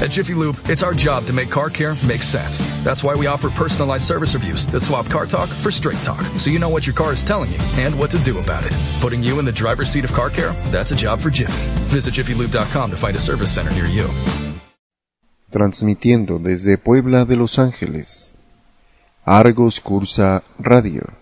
At Jiffy Lube, it's our job to make car care make sense. That's why we offer personalized service reviews that swap car talk for straight talk, so you know what your car is telling you and what to do about it. Putting you in the driver's seat of car care? That's a job for Jiffy. Visit jiffylube.com to find a service center near you. Transmitiendo desde Puebla de Los Ángeles. Argos Cursa Radio.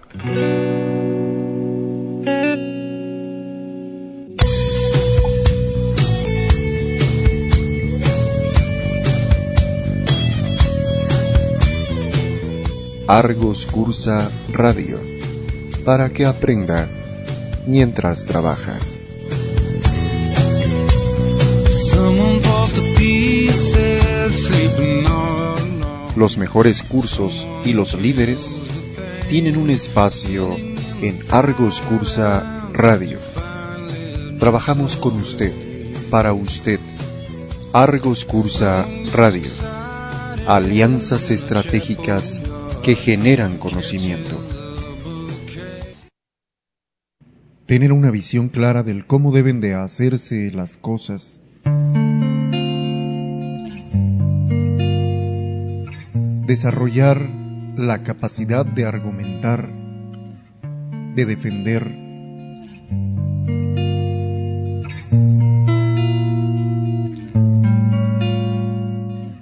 Argos Cursa Radio, para que aprenda mientras trabaja. Los mejores cursos y los líderes tienen un espacio en Argos Cursa Radio. Trabajamos con usted, para usted. Argos Cursa Radio. Alianzas estratégicas que generan conocimiento. Tener una visión clara del cómo deben de hacerse las cosas. Desarrollar la capacidad de argumentar, de defender,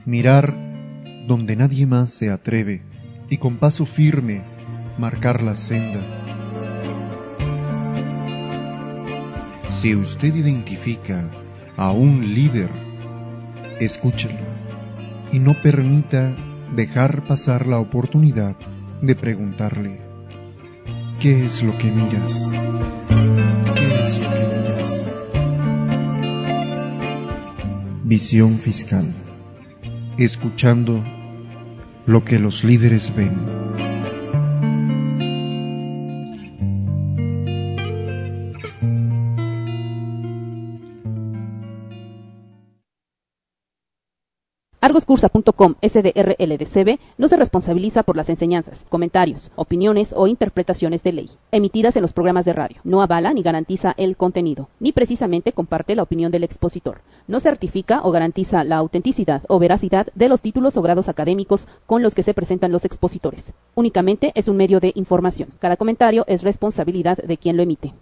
mirar donde nadie más se atreve y con paso firme marcar la senda. Si usted identifica a un líder, escúchelo y no permita dejar pasar la oportunidad de preguntarle, ¿qué es lo que miras? ¿Qué es lo que miras? Visión fiscal. Escuchando lo que los líderes ven. Argoscursa.com SDRLDCB no se responsabiliza por las enseñanzas, comentarios, opiniones o interpretaciones de ley emitidas en los programas de radio. No avala ni garantiza el contenido, ni precisamente comparte la opinión del expositor. No certifica o garantiza la autenticidad o veracidad de los títulos o grados académicos con los que se presentan los expositores. Únicamente es un medio de información. Cada comentario es responsabilidad de quien lo emite.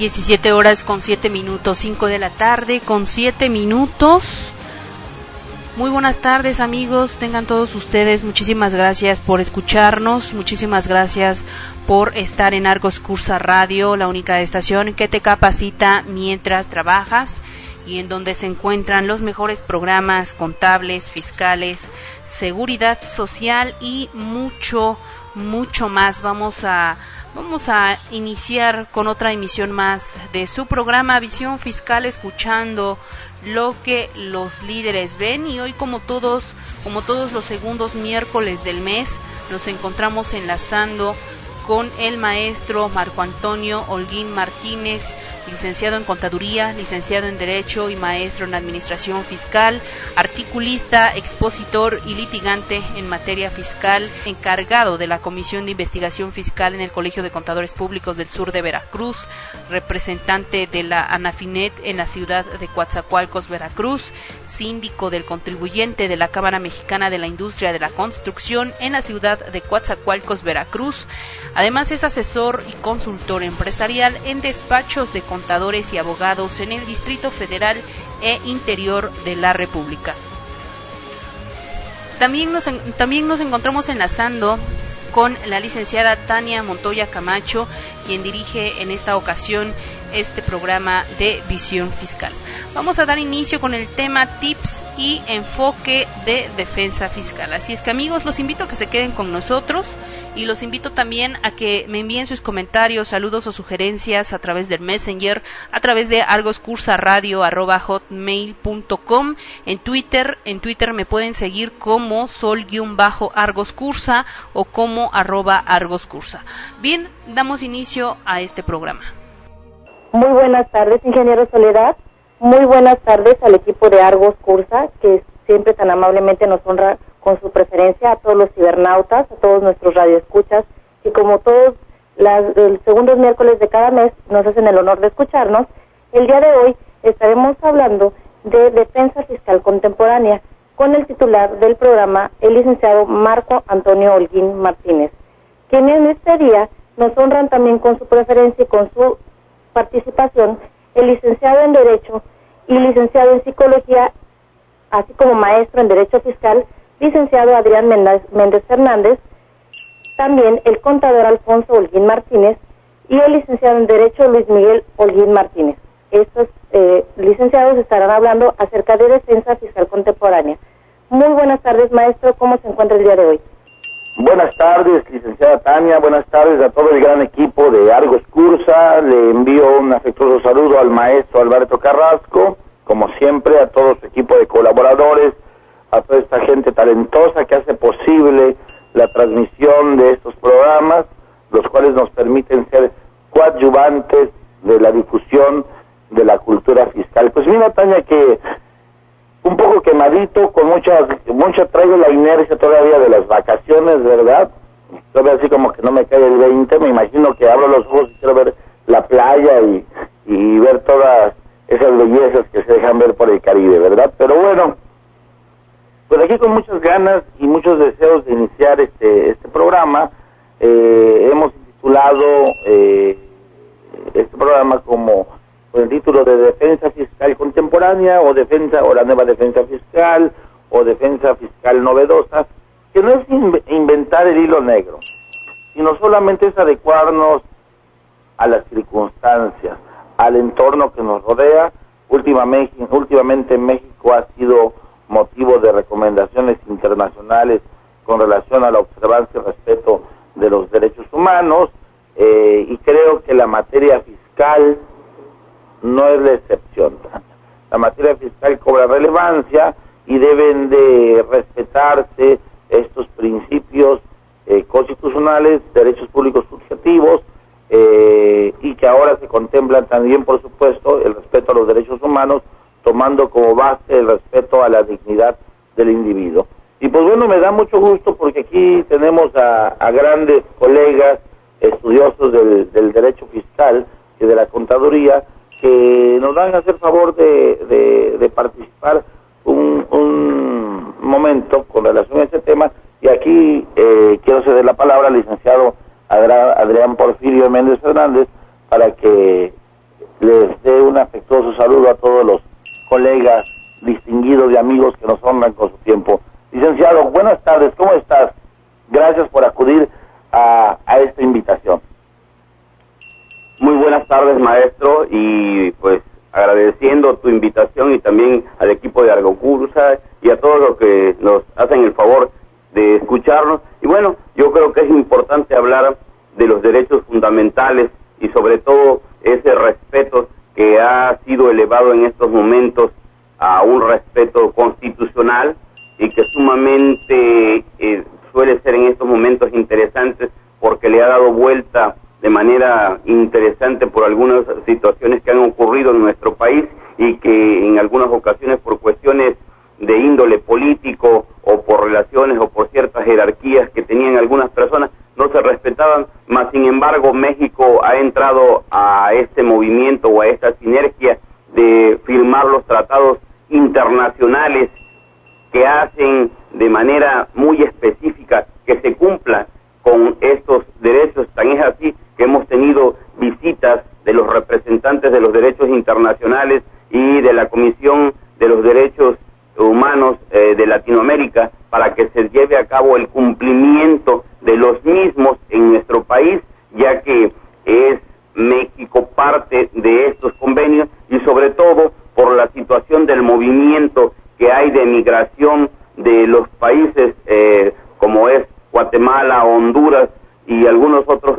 17 horas con 7 minutos, 5 de la tarde con 7 minutos. Muy buenas tardes amigos, tengan todos ustedes, muchísimas gracias por escucharnos, muchísimas gracias por estar en Argos Cursa Radio, la única estación que te capacita mientras trabajas y en donde se encuentran los mejores programas contables, fiscales, seguridad social y mucho, mucho más. Vamos a Vamos a iniciar con otra emisión más de su programa Visión Fiscal escuchando lo que los líderes ven. Y hoy como todos como todos los segundos miércoles del mes nos encontramos enlazando con el maestro Marco Antonio Holguín Martínez licenciado en Contaduría, licenciado en Derecho y maestro en Administración Fiscal, articulista, expositor y litigante en materia fiscal, encargado de la Comisión de Investigación Fiscal en el Colegio de Contadores Públicos del Sur de Veracruz, representante de la ANAFINET en la ciudad de Coatzacoalcos, Veracruz, síndico del contribuyente de la Cámara Mexicana de la Industria de la Construcción en la ciudad de Coatzacoalcos, Veracruz. Además es asesor y consultor empresarial en despachos de y abogados en el Distrito Federal e Interior de la República. También nos, también nos encontramos enlazando con la licenciada Tania Montoya Camacho, quien dirige en esta ocasión este programa de visión fiscal. Vamos a dar inicio con el tema tips y enfoque de defensa fiscal. Así es que amigos, los invito a que se queden con nosotros y los invito también a que me envíen sus comentarios, saludos o sugerencias a través del Messenger, a través de argoscursaradio.hotmail.com en Twitter, en Twitter me pueden seguir como sol-argoscursa o como arroba argoscursa. Bien, damos inicio a este programa. Muy buenas tardes, ingeniero Soledad. Muy buenas tardes al equipo de Argos Cursa, que siempre tan amablemente nos honra con su preferencia a todos los cibernautas, a todos nuestros radioescuchas, y como todos los segundos miércoles de cada mes nos hacen el honor de escucharnos, el día de hoy estaremos hablando de defensa fiscal contemporánea con el titular del programa, el licenciado Marco Antonio Holguín Martínez, quien en este día nos honran también con su preferencia y con su participación el licenciado en Derecho y licenciado en Psicología, así como maestro en Derecho Fiscal, licenciado Adrián Méndez Fernández, también el contador Alfonso Holguín Martínez y el licenciado en Derecho Luis Miguel Holguín Martínez. Estos eh, licenciados estarán hablando acerca de defensa fiscal contemporánea. Muy buenas tardes, maestro. ¿Cómo se encuentra el día de hoy? Buenas tardes, licenciada Tania. Buenas tardes a todo el gran equipo de Argos Cursa. Le envío un afectuoso saludo al maestro Alberto Carrasco, como siempre, a todo su equipo de colaboradores, a toda esta gente talentosa que hace posible la transmisión de estos programas, los cuales nos permiten ser coadyuvantes de la difusión de la cultura fiscal. Pues mira, Tania, que un poco quemadito, con mucha, mucha traigo la inercia todavía de las vacaciones, ¿verdad? Todavía así como que no me cae el 20, me imagino que abro los ojos y quiero ver la playa y, y ver todas esas bellezas que se dejan ver por el Caribe, ¿verdad? Pero bueno, pues aquí con muchas ganas y muchos deseos de iniciar este, este programa, eh, hemos titulado eh, este programa como con el título de defensa fiscal contemporánea o defensa o la nueva defensa fiscal o defensa fiscal novedosa, que no es inventar el hilo negro, sino solamente es adecuarnos a las circunstancias, al entorno que nos rodea. Últimamente, últimamente México ha sido motivo de recomendaciones internacionales con relación a la observancia y respeto de los derechos humanos eh, y creo que la materia fiscal no es la excepción. La materia fiscal cobra relevancia y deben de respetarse estos principios eh, constitucionales, derechos públicos subjetivos, eh, y que ahora se contemplan también, por supuesto, el respeto a los derechos humanos, tomando como base el respeto a la dignidad del individuo. Y pues bueno, me da mucho gusto porque aquí tenemos a, grandes colegas estudiosos del, derecho fiscal y de la contaduría, que nos van a hacer favor de, de, participar un, un, momento con relación a este tema. Y aquí eh, quiero ceder la palabra al licenciado Adrián Porfirio Méndez Fernández para que les dé un afectuoso saludo a todos los colegas distinguidos y amigos que nos honran con su tiempo. Licenciado, buenas tardes, ¿cómo estás? Gracias por acudir a, a esta invitación. Muy buenas tardes, maestro, y pues agradeciendo tu invitación y también al equipo de Argocursa y a todos los que nos hacen el favor de escucharnos. Y bueno, yo creo que es importante hablar de los derechos fundamentales y sobre todo ese respeto que ha sido elevado en estos momentos a un respeto constitucional y que sumamente eh, suele ser en estos momentos interesantes porque le ha dado vuelta de manera interesante por algunas situaciones que han ocurrido en nuestro país y que en algunas ocasiones por cuestiones de índole político o por relaciones o por ciertas jerarquías que tenían algunas personas no se respetaban, sin embargo México ha entrado a este movimiento o a esta sinergia de firmar los tratados internacionales que hacen de manera muy específica que se cumpla con estos derechos. Tan es así que hemos tenido visitas de los representantes de los derechos internacionales y de la Comisión de los Derechos Humanos eh, de Latinoamérica para que se lleve a cabo el cumplimiento de los mismos en nuestro país, que es México parte de estos convenios y sobre todo por la situación del movimiento que hay de migración de los países eh, como es Guatemala, Honduras y algunos otros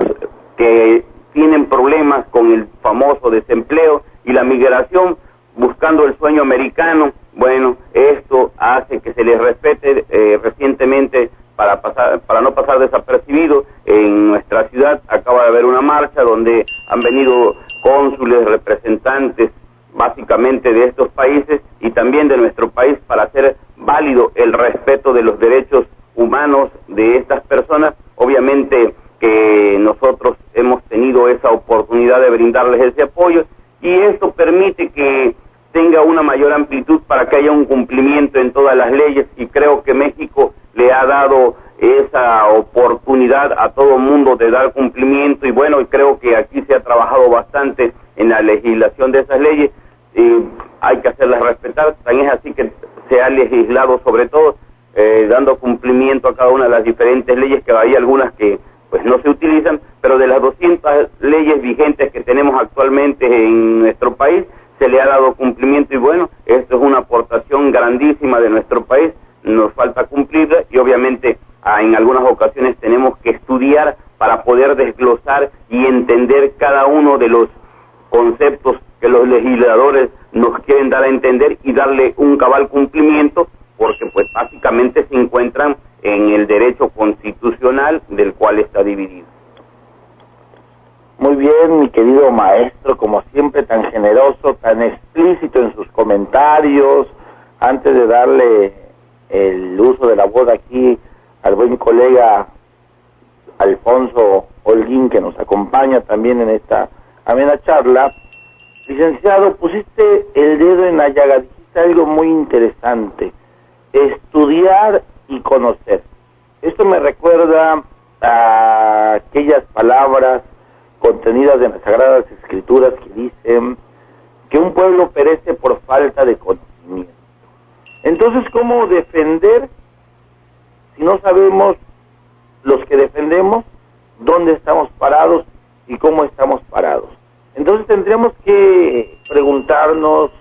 que tienen problemas con el famoso desempleo y la migración buscando el sueño americano. Bueno, esto hace que se les respete eh, recientemente para pasar, para no pasar desapercibido en nuestra ciudad acaba de haber una marcha donde han venido cónsules, representantes básicamente de estos países y también de nuestro país para hacer válido el respeto de los derechos estas personas. Obviamente que nosotros hemos tenido esa oportunidad de brindarles ese apoyo y esto permite que tenga una mayor amplitud para que haya un cumplimiento en todas las leyes y creo que México le ha dado esa a todo mundo de dar cumplimiento. Y bueno, creo que aquí se ha trabajado bastante en la legislación de esas leyes, y hay que hacerlas respetar, también es así que se ha legislado sobre todo eh, dando cumplimiento a cada una de las diferentes leyes, que hay algunas que pues no se utilizan, pero de las 200 leyes vigentes que tenemos actualmente en nuestro país, se le ha dado cumplimiento. Y bueno, esto es una aportación grandísima de nuestro país, nos falta cumplirla y obviamente ah, en algunas ocasiones tenemos estudiar para poder desglosar y entender cada uno de los conceptos que los legisladores nos quieren dar a entender y darle un cabal cumplimiento porque pues básicamente se encuentran en el derecho constitucional del cual está dividido. Muy bien, mi querido maestro, como siempre tan generoso, tan explícito en sus comentarios. Antes de darle el uso de la voz aquí al buen colega Alfonso Holguín, que nos acompaña también en esta amena charla, licenciado, pusiste el dedo en la llaga, dijiste algo muy interesante, estudiar y conocer. Esto me recuerda a aquellas palabras contenidas en las Sagradas Escrituras que dicen que un pueblo perece por falta de conocimiento. Entonces, ¿cómo defender si no sabemos los que defendemos dónde estamos parados y cómo estamos parados? Entonces tendríamos que preguntarnos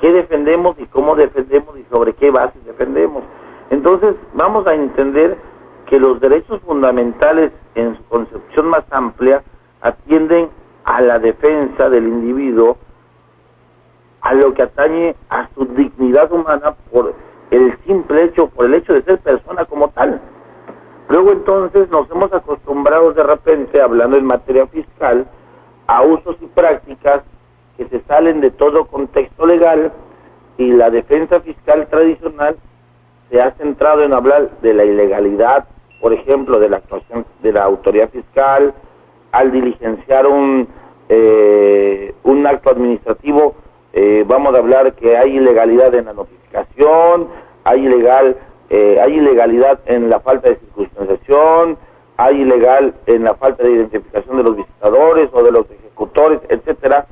qué defendemos y cómo defendemos y sobre qué bases defendemos. Entonces vamos a entender que los derechos fundamentales en su concepción más amplia atienden a la defensa del individuo, a lo que atañe a su dignidad humana por el simple hecho, por el hecho de ser persona como tal. Luego entonces nos hemos acostumbrado de repente, hablando en materia fiscal, a usos y prácticas que se salen de todo contexto legal y la defensa fiscal tradicional se ha centrado en hablar de la ilegalidad por ejemplo, de la actuación de la autoridad fiscal, al diligenciar un, eh, un acto administrativo, eh, vamos a hablar que hay ilegalidad en la notificación, hay ilegal, eh, hay ilegalidad en la falta de circunstanciación, hay ilegal en la falta de identificación de los visitadores o de los ejecutores, etcétera,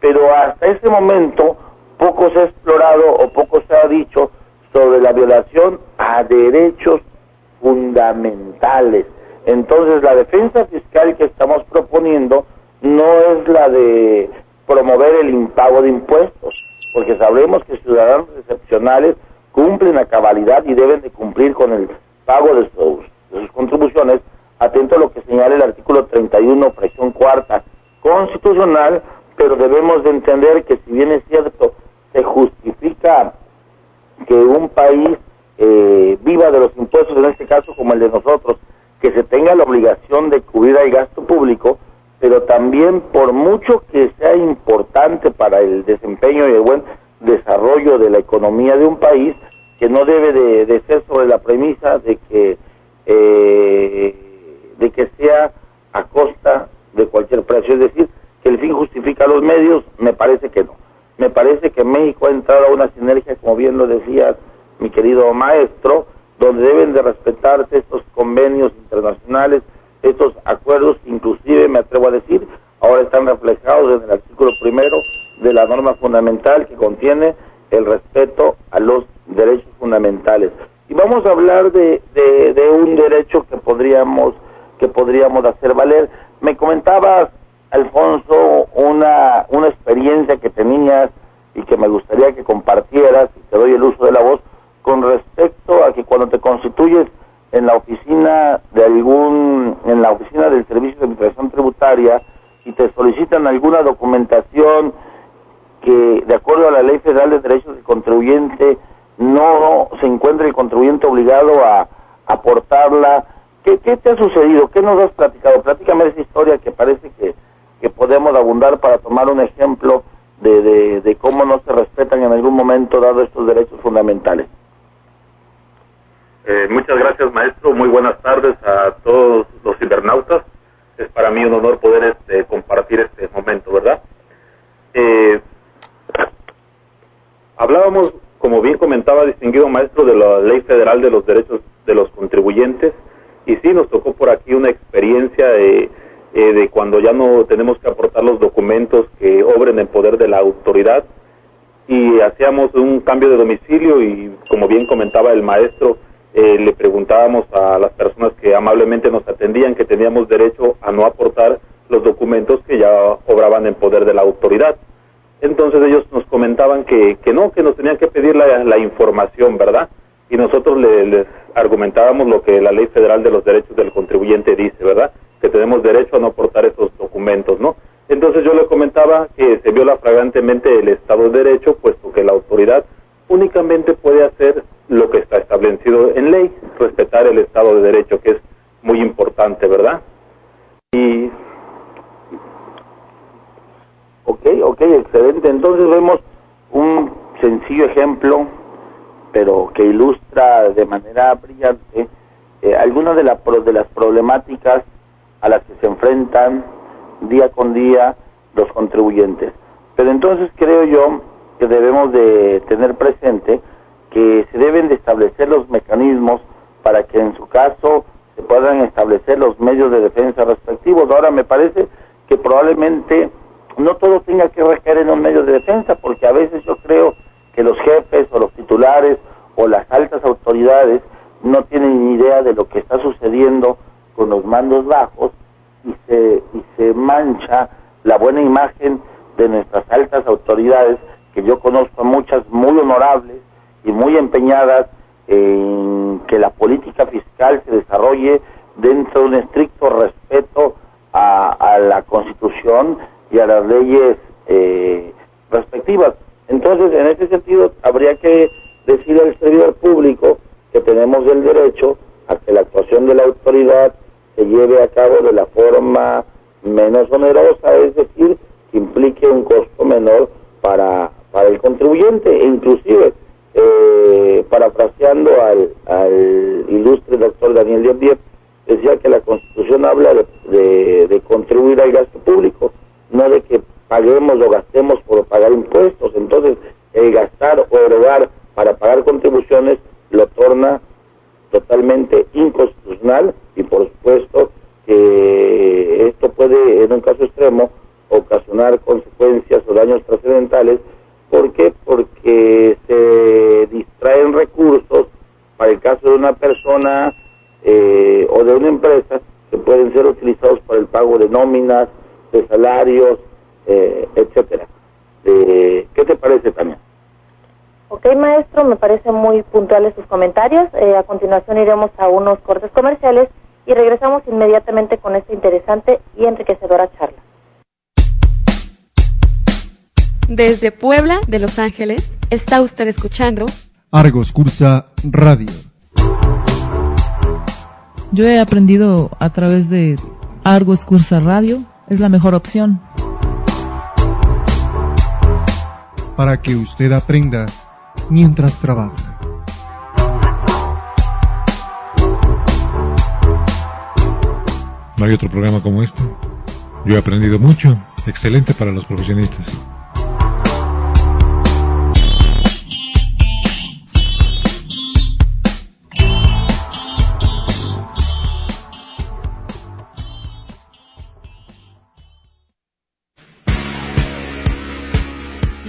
pero hasta ese momento poco se ha explorado o poco se ha dicho sobre la violación a derechos fundamentales. Entonces, la defensa fiscal que estamos proponiendo no es la de promover el impago de impuestos, porque sabemos que ciudadanos excepcionales cumplen a cabalidad y deben de cumplir con el pago de sus, contribuciones, atento a lo que señala el artículo 31, fracción cuarta constitucional, pero debemos de entender que si bien es cierto, se justifica que un país eh, viva de los impuestos, en este caso como el de nosotros, que se tenga la obligación de cubrir el gasto público, pero también por mucho que sea importante para el desempeño y el buen desarrollo de la economía de un país, que no debe de, ser sobre la premisa de que eh, de que sea a costa de cualquier precio, es decir, que el fin justifica los medios, me parece que no. Me parece que México ha entrado a una sinergia, como bien lo decías, mi querido maestro, donde deben de respetarse estos convenios internacionales, estos acuerdos, inclusive me atrevo a decir, ahora están reflejados en el artículo primero de la norma fundamental que contiene el respeto a los derechos fundamentales. Y vamos a hablar de, de, un derecho que podríamos que podríamos hacer valer. Me comentabas, Alfonso, una, una experiencia que tenías y que me gustaría que compartieras, y te doy el uso de la voz, con respecto a que cuando te constituyes en la oficina de algún, en la oficina del Servicio de Administración Tributaria y te solicitan alguna documentación que de acuerdo a la Ley Federal de Derechos del Contribuyente no se encuentre el contribuyente obligado a aportarla. ¿Qué, ¿Qué, te ha sucedido? ¿Qué nos has platicado? Platícame esa historia que parece que, que podemos abundar para tomar un ejemplo de, de, de cómo no se respetan en algún momento dado estos derechos fundamentales. Eh, muchas gracias, maestro. Muy buenas tardes a todos los cibernautas. Es para mí un honor poder este, compartir este momento, ¿verdad? Eh, hablábamos, como bien comentaba, distinguido maestro, de la Ley Federal de los Derechos de los Contribuyentes. Y sí, nos tocó por aquí una experiencia de, eh, de cuando ya no tenemos que aportar los documentos que obren en poder de la autoridad y hacíamos un cambio de domicilio y como bien comentaba el maestro, eh, le preguntábamos a las personas que amablemente nos atendían que teníamos derecho a no aportar los documentos que ya obraban en poder de la autoridad. Entonces ellos nos comentaban que, que no, que nos tenían que pedir la, información, ¿verdad? Y nosotros les argumentábamos lo que la Ley Federal de los Derechos del Contribuyente dice, ¿verdad? Que tenemos derecho a no aportar esos documentos, ¿no? Entonces yo le comentaba que se viola flagrantemente el Estado de Derecho, puesto que la autoridad únicamente puede hacer lo que está establecido en ley, respetar el Estado de Derecho, que es muy importante, ¿verdad? Y... Ok, ok, excelente. Entonces vemos un sencillo ejemplo, pero que ilustra de manera brillante eh, algunas de, la, de las problemáticas a las que se enfrentan día con día los contribuyentes. Pero entonces creo yo que debemos de tener presente que se deben de establecer los mecanismos para que en su caso se puedan establecer los medios de defensa respectivos. Ahora me parece que probablemente no todo tenga que recaer en un medio de defensa, porque a veces yo creo que los jefes o los titulares o las altas autoridades no tienen ni idea de lo que está sucediendo con los mandos bajos y se, y se mancha la buena imagen de nuestras altas autoridades, que yo conozco muchas muy honorables y muy empeñadas en que la política fiscal se desarrolle dentro de un estricto respeto a, la Constitución y a las leyes eh, respectivas. Entonces, en ese sentido, habría que decir al servidor público que tenemos el derecho a que la actuación de la autoridad se lleve a cabo de la forma menos onerosa, es decir, que implique un costo menor para, para el contribuyente, inclusive, eh, parafraseando al, ilustre doctor Daniel Díaz, decía que la Constitución habla de, contribuir al gasto público, no de que paguemos o gastemos por pagar impuestos. Entonces, el gastar o erogar para pagar contribuciones lo torna totalmente inconstitucional y por supuesto que esto puede en un caso extremo ocasionar consecuencias o daños trascendentales. ¿Por qué? Porque se distraen recursos para el caso de una persona eh, o de una empresa que pueden ser utilizados para el pago de nóminas, de salarios, eh, etcétera. Eh, ¿Qué te parece, Tania? Ok, maestro, me parecen muy puntuales sus comentarios. Eh, a continuación iremos a unos cortes comerciales y regresamos inmediatamente con esta interesante y enriquecedora charla. Desde Puebla, de Los Ángeles, está usted escuchando Argos Cursa Radio. Yo he aprendido a través de Argos Cursa Radio, es la mejor opción. Para que usted aprenda mientras trabaja. No hay otro programa como este. Yo he aprendido mucho. Excelente para los profesionistas.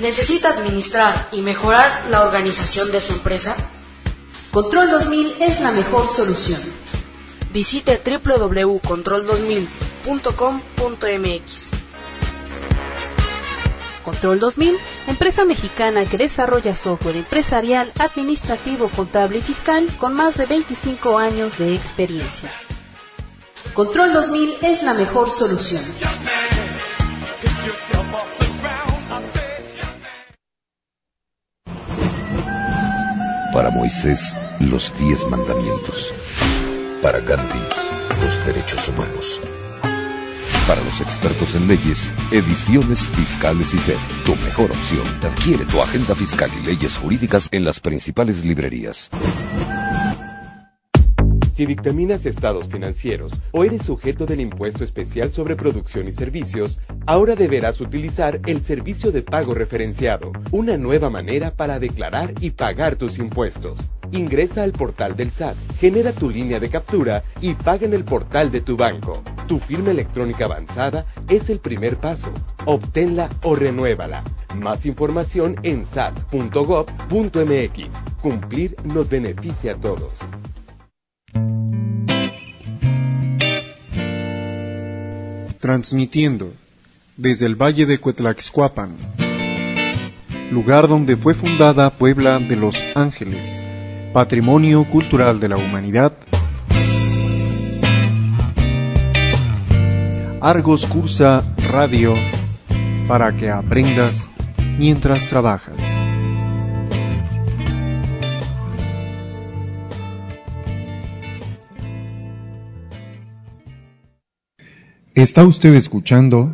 ¿Necesita administrar y mejorar la organización de su empresa? Control 2000 es la mejor solución. Visite www.control2000.com.mx. Control 2000, empresa mexicana que desarrolla software empresarial, administrativo, contable y fiscal con más de 25 años de experiencia. Control 2000 es la mejor solución. Para Moisés, los diez mandamientos. Para Gandhi, los derechos humanos. Para los expertos en leyes, Ediciones Fiscales y SED, tu mejor opción. Adquiere tu agenda fiscal y leyes jurídicas en las principales librerías. Si dictaminas estados financieros o eres sujeto del impuesto especial sobre producción y servicios, ahora deberás utilizar el servicio de pago referenciado, una nueva manera para declarar y pagar tus impuestos. Ingresa al portal del SAT, genera tu línea de captura y paga en el portal de tu banco. Tu firma electrónica avanzada es el primer paso. Obténla o renuévala. Más información en sat.gov.mx. Cumplir nos beneficia a todos. Transmitiendo desde el Valle de Cuetlaxcuapan, lugar donde fue fundada Puebla de los Ángeles, Patrimonio Cultural de la Humanidad, Argos Cursa Radio, para que aprendas mientras trabajas. Está usted escuchando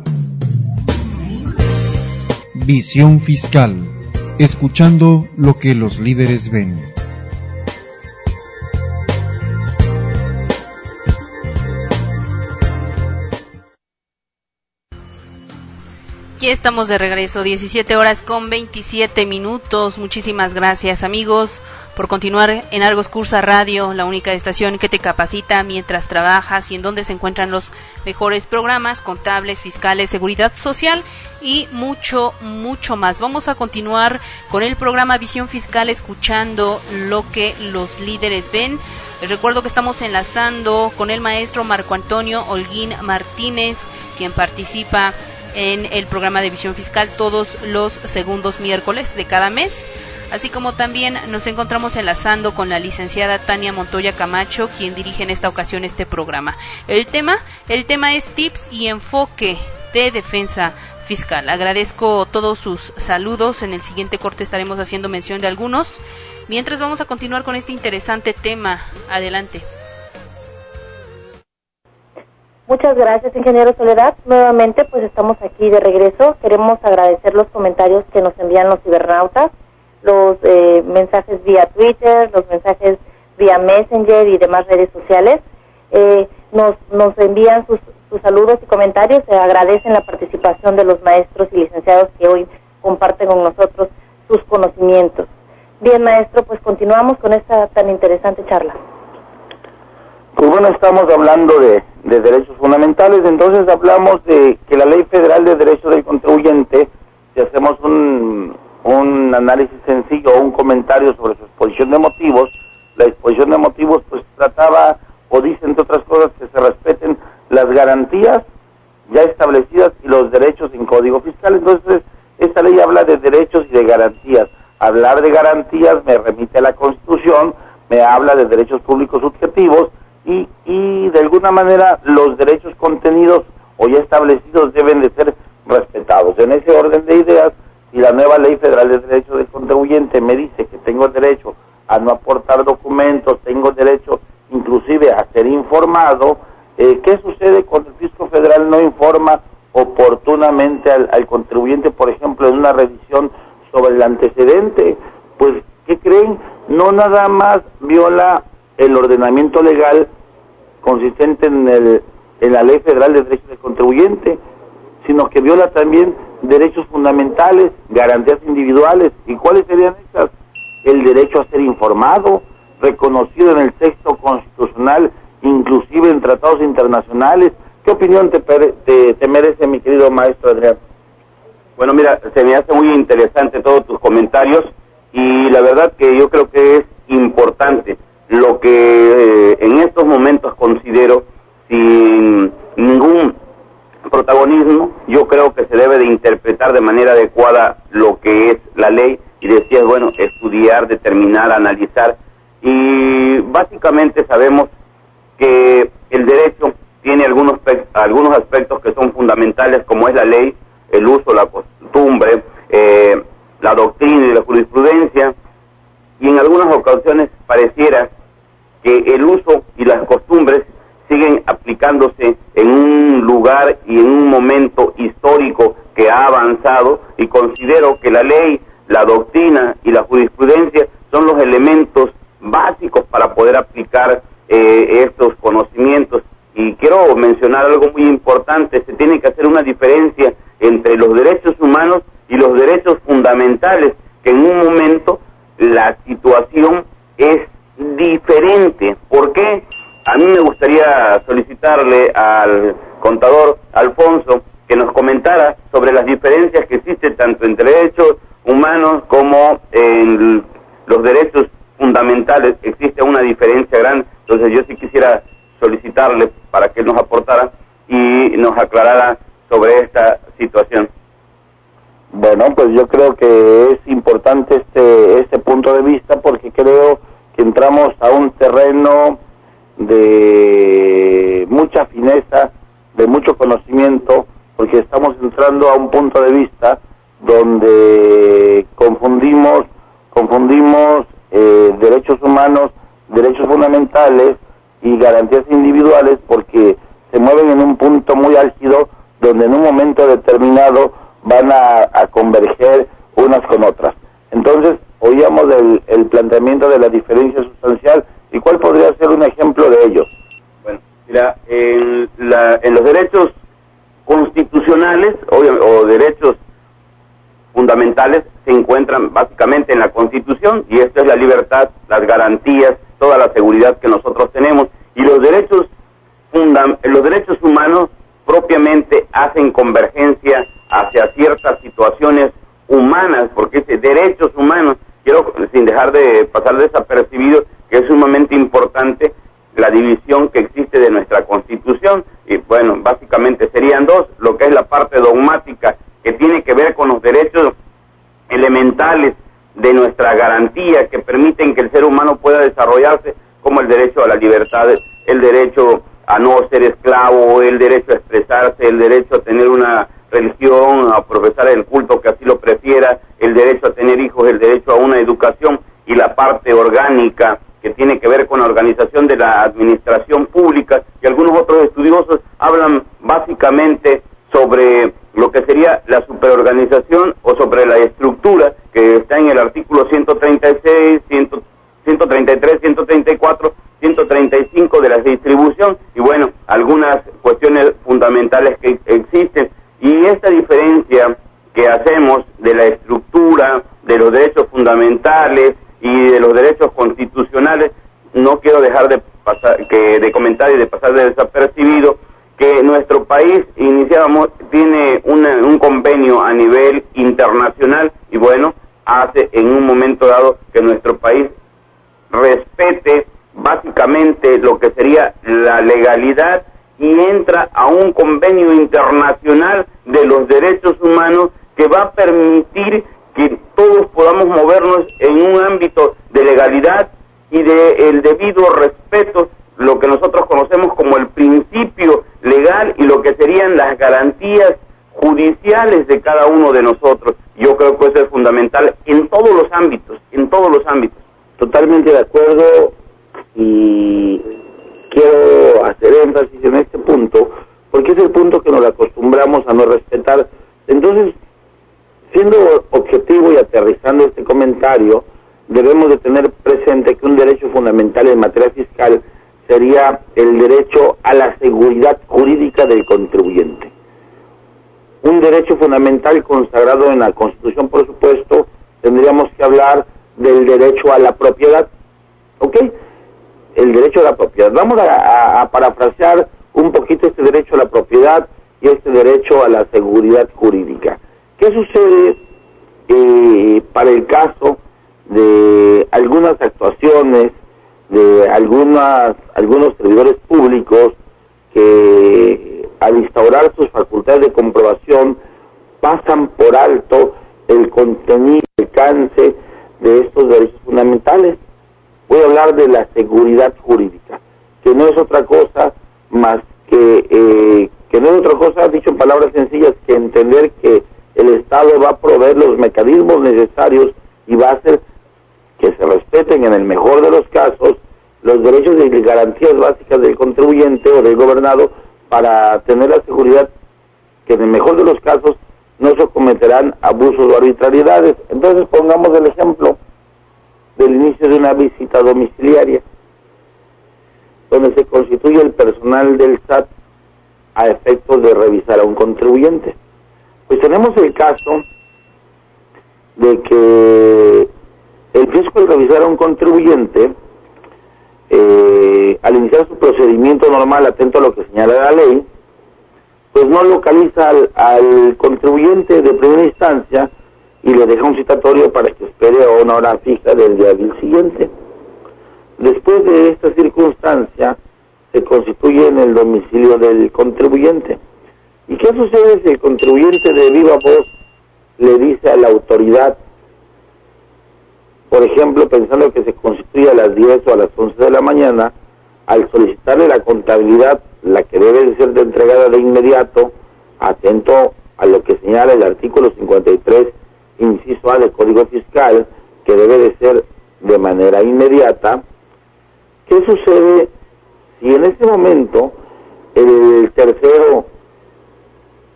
Visión Fiscal, escuchando lo que los líderes ven. Aquí estamos de regreso, 17 horas con 27 minutos. Muchísimas gracias amigos por continuar en Argos Cursa Radio, la única estación que te capacita mientras trabajas y en donde se encuentran los mejores programas contables, fiscales, seguridad social y mucho, mucho más. Vamos a continuar con el programa Visión Fiscal escuchando lo que los líderes ven. Les recuerdo que estamos enlazando con el maestro Marco Antonio Holguín Martínez, quien participa en el programa de visión fiscal todos los segundos miércoles de cada mes. Así como también nos encontramos enlazando con la licenciada Tania Montoya Camacho, quien dirige en esta ocasión este programa. El tema, el tema es tips y enfoque de defensa fiscal. Agradezco todos sus saludos. En el siguiente corte estaremos haciendo mención de algunos. Mientras vamos a continuar con este interesante tema. Adelante. Muchas gracias, ingeniero Soledad. Nuevamente, pues estamos aquí de regreso. Queremos agradecer los comentarios que nos envían los cibernautas, los eh, mensajes vía Twitter, los mensajes vía Messenger y demás redes sociales. Eh, nos, nos envían sus, sus saludos y comentarios. Se agradecen la participación de los maestros y licenciados que hoy comparten con nosotros sus conocimientos. Bien, maestro, pues continuamos con esta tan interesante charla. Pues bueno, estamos hablando de, derechos fundamentales, entonces hablamos de que la Ley Federal de Derechos del Contribuyente, si hacemos un, un análisis sencillo o un comentario sobre su exposición de motivos, la exposición de motivos pues trataba o dice entre otras cosas que se respeten las garantías ya establecidas y los derechos en Código Fiscal. Entonces, esta ley habla de derechos y de garantías. Hablar de garantías me remite a la Constitución, me habla de derechos públicos subjetivos y, y de alguna manera los derechos contenidos o ya establecidos deben de ser respetados. En ese orden de ideas, si la nueva Ley Federal de Derechos del Contribuyente me dice que tengo derecho a no aportar documentos, tengo derecho inclusive a ser informado, eh, ¿qué sucede cuando el fisco federal no informa oportunamente al, al contribuyente, por ejemplo, en una revisión sobre el antecedente? Pues, ¿qué creen? No nada más viola el ordenamiento legal consistente en, el, en la Ley Federal de Derechos del Contribuyente, sino que viola también derechos fundamentales, garantías individuales. ¿Y cuáles serían estas? El derecho a ser informado, reconocido en el texto constitucional, inclusive en tratados internacionales. ¿Qué opinión te, te, te merece, mi querido maestro Adrián? Bueno, mira, se me hace muy interesante todos tus comentarios y la verdad que yo creo que es importante lo que eh, en estos momentos considero sin ningún protagonismo, yo creo que se debe de interpretar de manera adecuada lo que es la ley y decías, bueno, estudiar, determinar, analizar. Y básicamente sabemos que el derecho tiene algunos algunos aspectos que son fundamentales como es la ley, el uso, la costumbre, eh, la doctrina y la jurisprudencia. Y en algunas ocasiones pareciera que el uso y las costumbres siguen aplicándose en un lugar y en un momento histórico que ha avanzado y considero que la ley, la doctrina y la jurisprudencia son los elementos básicos para poder aplicar eh, estos conocimientos. Y quiero mencionar algo muy importante, se tiene que hacer una diferencia entre los derechos humanos y los derechos fundamentales, que en un momento la situación es diferente. ¿Por qué? A mí me gustaría solicitarle al contador Alfonso que nos comentara sobre las diferencias que existen tanto entre derechos humanos como en los derechos fundamentales. Existe una diferencia grande. Entonces yo sí quisiera solicitarle para que nos aportara y nos aclarara sobre esta situación. Bueno, pues yo creo que es importante este, este punto de vista porque creo entramos a un terreno de mucha fineza, de mucho conocimiento, porque estamos entrando a un punto de vista donde confundimos, confundimos eh, derechos humanos, derechos fundamentales y garantías individuales porque se mueven en un punto muy álgido donde en un momento determinado van a, converger unas con otras. Entonces, oíamos el, planteamiento de la diferencia sustancial y cuál podría ser un ejemplo de ello. Bueno, mira, en, la, en los derechos constitucionales o, o derechos fundamentales se encuentran básicamente en la Constitución y esto es la libertad, las garantías, toda la seguridad que nosotros tenemos y los derechos los derechos humanos propiamente hacen convergencia hacia ciertas situaciones humanas, porque ese derechos humanos, quiero sin dejar de pasar desapercibido que es sumamente importante la división que existe de nuestra constitución. Y bueno, básicamente serían dos, lo que es la parte dogmática que tiene que ver con los derechos elementales de nuestra garantía que permiten que el ser humano pueda desarrollarse como el derecho a la libertad, el derecho a no ser esclavo, el derecho a expresarse, el derecho a tener una religión, a profesar el culto que así lo prefiera, el derecho a tener hijos, el derecho a una educación y la parte orgánica que tiene que ver con la organización de la administración pública y algunos otros estudiosos hablan básicamente sobre lo que sería la superorganización o sobre la estructura que está en el artículo 136, 133, 134, 135 de la distribución y bueno, algunas cuestiones fundamentales que existen. Y esta diferencia que hacemos de la estructura, de los derechos fundamentales y de los derechos constitucionales, no quiero dejar de, pasar, que, de comentar y de pasar de desapercibido que nuestro país iniciamos tiene un convenio a nivel internacional y bueno hace en un momento dado que nuestro país respete básicamente lo que sería la legalidad y entra a un convenio internacional de los derechos humanos que va a permitir que todos podamos movernos en un ámbito de legalidad y de el debido respeto lo que nosotros conocemos como el principio legal y lo que serían las garantías judiciales de cada uno de nosotros. Yo creo que eso es fundamental en todos los ámbitos, en todos los ámbitos. Totalmente de acuerdo y quiero hacer énfasis en este punto porque es el punto que nos acostumbramos a no respetar. Entonces, siendo objetivo y aterrizando este comentario, debemos de tener presente que un derecho fundamental en materia fiscal sería el derecho a la seguridad jurídica del contribuyente. Un derecho fundamental consagrado en la Constitución, por supuesto, tendríamos que hablar del derecho a la propiedad. ¿Ok? El derecho a la propiedad. Vamos a, parafrasear un poquito este derecho a la propiedad y este derecho a la seguridad jurídica. ¿Qué sucede eh, para el caso de algunas actuaciones de algunas, algunos servidores públicos que al instaurar sus facultades de comprobación pasan por alto el contenido, el alcance de estos derechos fundamentales. Voy a hablar de la seguridad jurídica, que no es otra cosa más que, eh, que no es otra cosa, dicho en palabras sencillas, que entender que el Estado va a proveer los mecanismos necesarios y va a hacer que se respeten en el mejor de los casos los derechos y garantías básicas del contribuyente o del gobernado para tener la seguridad que en el mejor de los casos no se cometerán abusos o arbitrariedades. Entonces pongamos el ejemplo del inicio de una visita domiciliaria. Donde se constituye el personal del SAT a efectos de revisar a un contribuyente. Pues tenemos el caso de que el fisco al revisar a un contribuyente, eh, al iniciar su procedimiento normal, atento a lo que señala la ley, pues no localiza al, contribuyente de primera instancia y le deja un citatorio para que espere a una hora fija del día del siguiente. Después de esta circunstancia, se constituye en el domicilio del contribuyente. ¿Y qué sucede si el contribuyente de viva voz le dice a la autoridad, por ejemplo, pensando que se constituye a las 10 o a las 11 de la mañana, al solicitarle la contabilidad, la que debe de ser de entregada de inmediato, atento a lo que señala el artículo 53, inciso A del Código Fiscal, que debe de ser de manera inmediata, ¿qué sucede si en ese momento el tercero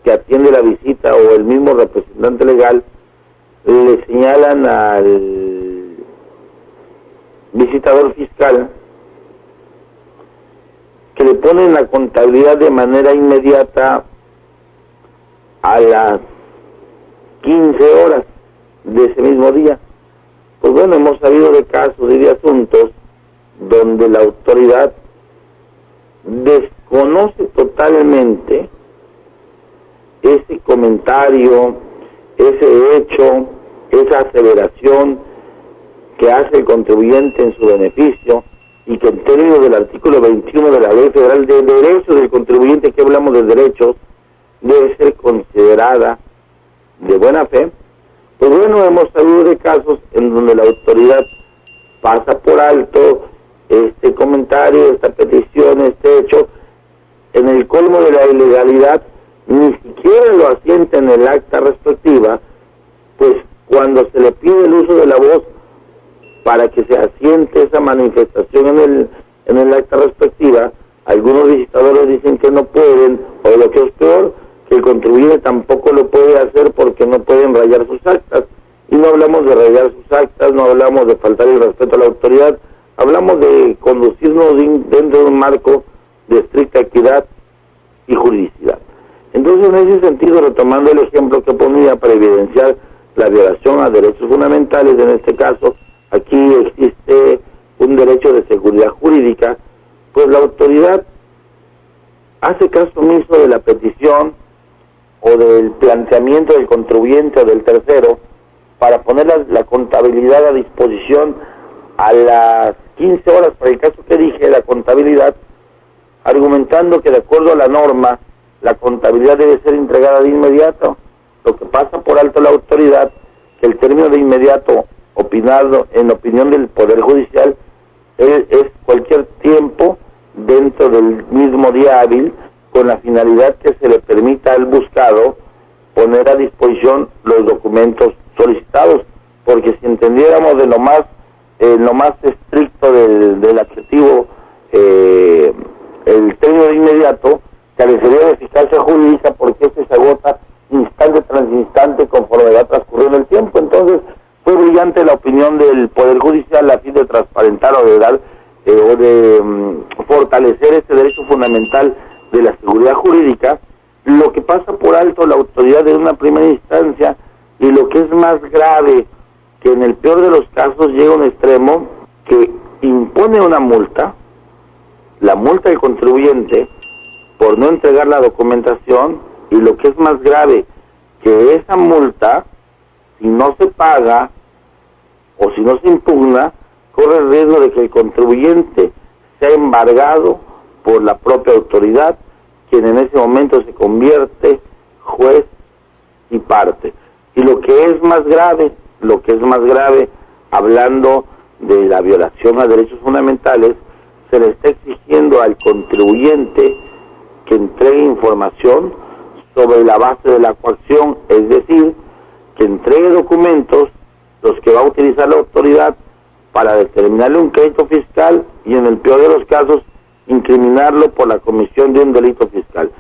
que atiende la visita o el mismo representante legal le señalan al visitador fiscal que le ponen la contabilidad de manera inmediata a las 15 horas de ese mismo día. Pues bueno, hemos sabido de casos y de asuntos donde la autoridad desconoce totalmente ese comentario, ese hecho, esa aseveración que hace el contribuyente en su beneficio y que en términos del artículo 21 de la Ley Federal de Derechos del Contribuyente, que hablamos de derechos, debe ser considerada de buena fe, pues bueno, hemos sabido de casos en donde la autoridad pasa por alto este comentario, esta petición, este hecho, en el colmo de la ilegalidad, ni siquiera lo asienta en el acta respectiva, pues cuando se le pide el uso de la voz para que se asiente esa manifestación en el, en el acta respectiva, algunos visitadores dicen que no pueden, o lo que es peor, que el contribuyente tampoco lo puede hacer porque no pueden rayar sus actas. Y no hablamos de rayar sus actas, no hablamos de faltar el respeto a la autoridad, hablamos de conducirnos dentro de un marco de estricta equidad y juridicidad. Entonces, en ese sentido, retomando el ejemplo que ponía para evidenciar la violación a derechos fundamentales, en este caso, aquí existe un derecho de seguridad jurídica, pues la autoridad hace caso omiso de la petición o del planteamiento del contribuyente o del tercero para poner la, la contabilidad a disposición a las 15 horas, para el caso que dije, la contabilidad, argumentando que de acuerdo a la norma, la contabilidad debe ser entregada de inmediato. Lo que pasa por alto la autoridad, que el término de inmediato, opinado en opinión del Poder Judicial, es, es cualquier tiempo dentro del mismo día hábil, con la finalidad que se le permita al buscado poner a disposición los documentos solicitados, porque si entendiéramos de lo más eh, lo más estricto del, del adjetivo eh, el término de inmediato carecería de eficacia jurídica porque este se agota instante tras instante conforme va transcurriendo el tiempo. Entonces, fue brillante la opinión del Poder Judicial a fin de transparentar o de dar eh, o de um, fortalecer este derecho fundamental de la seguridad jurídica, lo que pasa por alto la autoridad de una primera instancia y lo que es más grave, que en el peor de los casos llega un extremo que impone una multa, la multa del contribuyente por no entregar la documentación y lo que es más grave, que esa multa, si no se paga o si no se impugna, corre el riesgo de que el contribuyente sea embargado por la propia autoridad, quien en ese momento se convierte juez y parte. Y lo que es más grave, lo que es más grave, hablando de la violación a derechos fundamentales, se le está exigiendo al contribuyente que entregue información sobre la base de la coacción, es decir, que entregue documentos los que va a utilizar la autoridad para determinarle un crédito fiscal y en el peor de los casos incriminarlo por la comisión de un delito fiscal.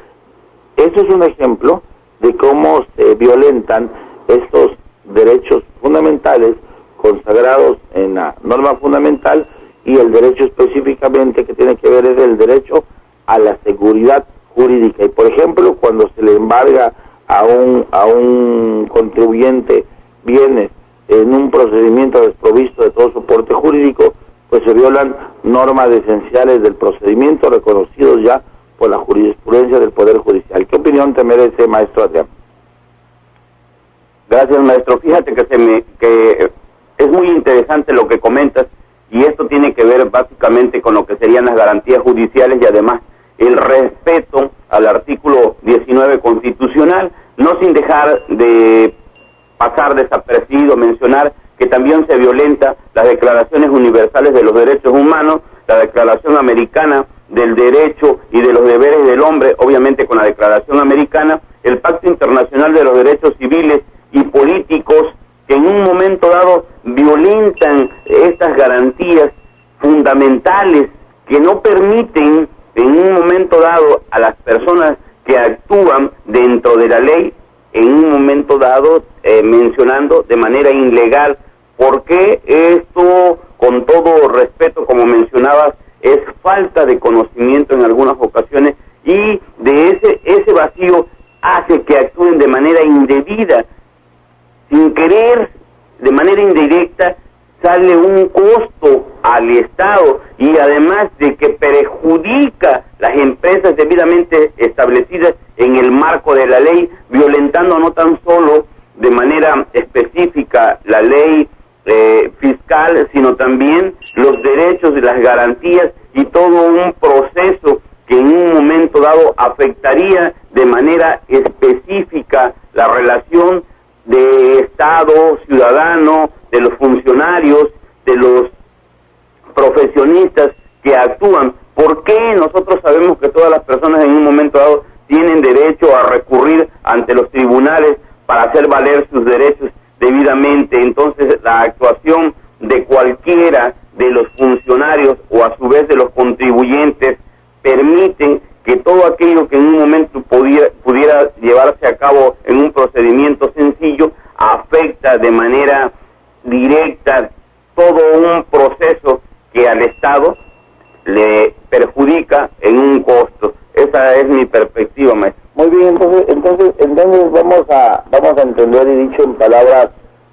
Eso es un ejemplo de cómo se violentan estos derechos fundamentales consagrados en la norma fundamental y el derecho específicamente que tiene que ver es el derecho a la seguridad jurídica. Y por ejemplo, cuando se le embarga a un, a un contribuyente bienes en un procedimiento desprovisto de todo soporte jurídico, pues se violan normas esenciales del procedimiento reconocidos ya por la jurisprudencia del Poder Judicial. ¿Qué opinión te merece, maestro Adrián? Gracias, maestro. Fíjate que, se me, que es muy interesante lo que comentas y esto tiene que ver básicamente con lo que serían las garantías judiciales y además el respeto al artículo 19 constitucional, no sin dejar de pasar desapercibido mencionar que también se violenta las declaraciones universales de los derechos humanos, la Declaración Americana del Derecho y de los Deberes del Hombre, obviamente con la Declaración Americana, el Pacto Internacional de los Derechos Civiles y Políticos, que en un momento dado violentan estas garantías fundamentales que no permiten en un momento dado a las personas que actúan dentro de la ley, en un momento dado eh, mencionando de manera ilegal. ¿Por qué esto, con todo respeto, como mencionabas, es falta de conocimiento en algunas ocasiones y de ese, ese vacío hace que actúen de manera indebida, sin querer, de manera indirecta, sale un costo al Estado y además de que perjudica las empresas debidamente establecidas en el marco de la ley, violentando no tan solo de manera específica la ley eh, fiscal, sino también los derechos y las garantías y todo un proceso que en un momento dado afectaría de manera específica la relación de Estado, ciudadano, de los funcionarios, de los profesionistas que actúan. ¿Por qué nosotros sabemos que todas las personas en un momento dado tienen derecho a recurrir ante los tribunales para hacer valer sus derechos debidamente? Entonces la actuación de cualquiera de los funcionarios o a su vez de los contribuyentes permiten que todo aquello que en un momento pudiera, pudiera llevarse a cabo en un procedimiento sencillo afecta de manera directa todo un proceso que al Estado le perjudica en un costo. Esa es mi perspectiva, maestro. Muy bien, entonces, entonces, entonces vamos a vamos a entender y dicho en palabras